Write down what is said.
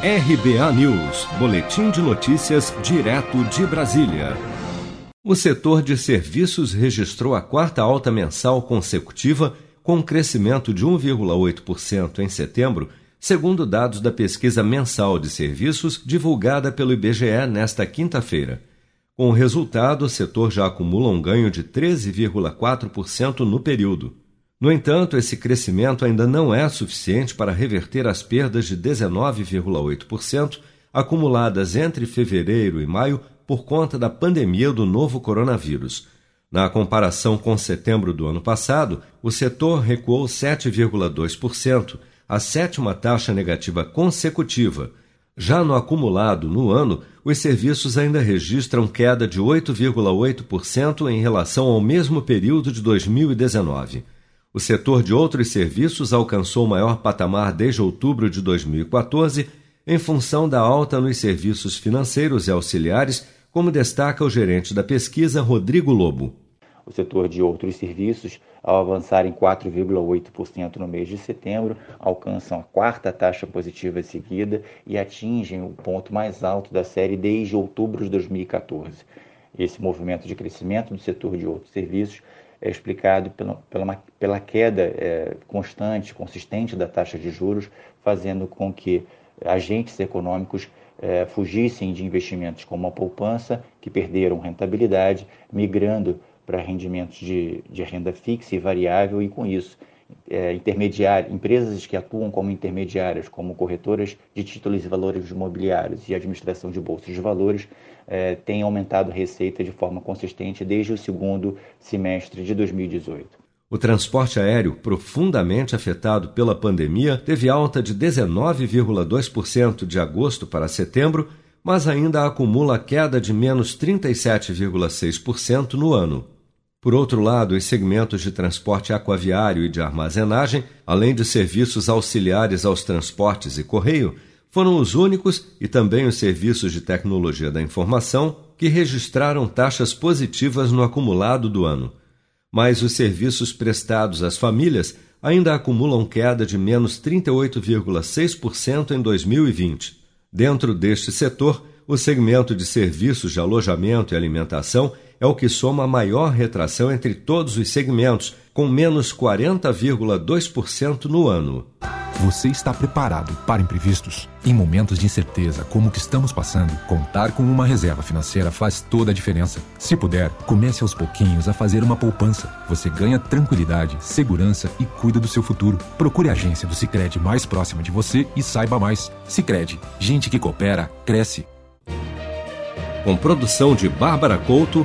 RBA News, Boletim de Notícias, direto de Brasília. O setor de serviços registrou a quarta alta mensal consecutiva, com um crescimento de 1,8% em setembro, segundo dados da pesquisa mensal de serviços divulgada pelo IBGE nesta quinta-feira. Com o resultado, o setor já acumula um ganho de 13,4% no período. No entanto, esse crescimento ainda não é suficiente para reverter as perdas de 19,8% acumuladas entre fevereiro e maio por conta da pandemia do novo coronavírus. Na comparação com setembro do ano passado, o setor recuou 7,2%, a sétima taxa negativa consecutiva já no acumulado no ano, os serviços ainda registram queda de 8,8% em relação ao mesmo período de 2019. O setor de outros serviços alcançou o maior patamar desde outubro de 2014, em função da alta nos serviços financeiros e auxiliares, como destaca o gerente da pesquisa, Rodrigo Lobo. O setor de outros serviços, ao avançar em 4,8% no mês de setembro, alcançam a quarta taxa positiva seguida e atingem o ponto mais alto da série desde outubro de 2014. Esse movimento de crescimento do setor de outros serviços é explicado pela, pela, pela queda é, constante, consistente da taxa de juros, fazendo com que agentes econômicos é, fugissem de investimentos como a poupança, que perderam rentabilidade, migrando para rendimentos de, de renda fixa e variável e com isso é, empresas que atuam como intermediárias, como corretoras de títulos e valores imobiliários e administração de bolsas de valores, é, têm aumentado receita de forma consistente desde o segundo semestre de 2018. O transporte aéreo, profundamente afetado pela pandemia, teve alta de 19,2% de agosto para setembro, mas ainda acumula queda de menos 37,6% no ano. Por outro lado, os segmentos de transporte aquaviário e de armazenagem, além de serviços auxiliares aos transportes e correio, foram os únicos e também os serviços de tecnologia da informação que registraram taxas positivas no acumulado do ano. Mas os serviços prestados às famílias ainda acumulam queda de menos 38,6% em 2020. Dentro deste setor, o segmento de serviços de alojamento e alimentação é o que soma a maior retração entre todos os segmentos, com menos 40,2% no ano. Você está preparado para imprevistos? Em momentos de incerteza como o que estamos passando, contar com uma reserva financeira faz toda a diferença. Se puder, comece aos pouquinhos a fazer uma poupança. Você ganha tranquilidade, segurança e cuida do seu futuro. Procure a agência do Sicredi mais próxima de você e saiba mais. Sicredi, gente que coopera cresce. Com produção de Bárbara Couto